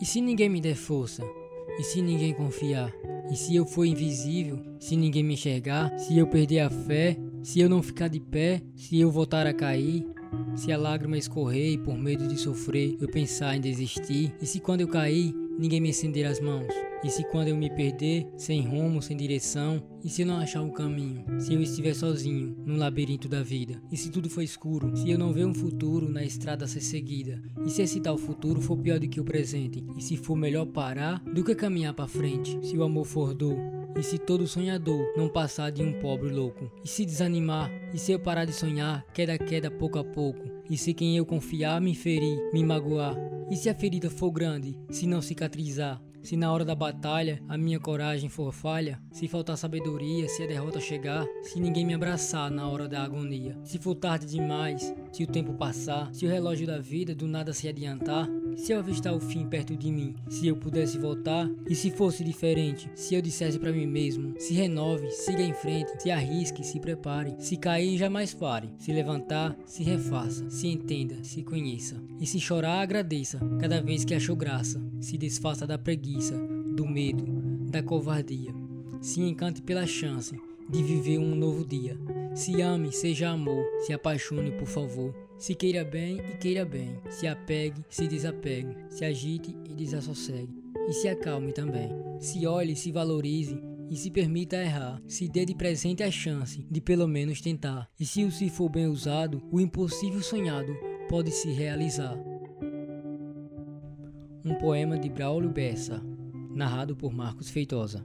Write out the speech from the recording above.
E se ninguém me der força? E se ninguém confiar? E se eu for invisível? Se ninguém me enxergar? Se eu perder a fé? Se eu não ficar de pé? Se eu voltar a cair? Se a lágrima escorrer e por medo de sofrer eu pensar em desistir? E se quando eu cair ninguém me estender as mãos? E se quando eu me perder, sem rumo, sem direção? E se eu não achar um caminho? Se eu estiver sozinho, no labirinto da vida? E se tudo for escuro? Se eu não ver um futuro na estrada a ser seguida? E se esse tal futuro for pior do que o presente? E se for melhor parar do que caminhar para frente? Se o amor for dor? E se todo sonhador não passar de um pobre louco? E se desanimar? E se eu parar de sonhar, queda queda pouco a pouco? E se quem eu confiar me ferir, me magoar? E se a ferida for grande, se não cicatrizar? Se na hora da batalha a minha coragem for falha, se faltar sabedoria, se a derrota chegar, se ninguém me abraçar na hora da agonia, se for tarde demais, se o tempo passar, se o relógio da vida do nada se adiantar, se eu avistar o fim perto de mim, se eu pudesse voltar, e se fosse diferente, se eu dissesse para mim mesmo, se renove, siga em frente, se arrisque, se prepare, se cair jamais pare, se levantar, se refaça, se entenda, se conheça, e se chorar agradeça, cada vez que achou graça, se desfaça da preguiça, do medo, da covardia, se encante pela chance de viver um novo dia. Se ame, seja amor, se apaixone, por favor. Se queira bem e queira bem. Se apegue, se desapegue. Se agite e desassossegue. E se acalme também. Se olhe, se valorize e se permita errar. Se dê de presente a chance de pelo menos tentar. E se o se for bem usado, o impossível sonhado pode se realizar. Um poema de Braulio Bessa, narrado por Marcos Feitosa.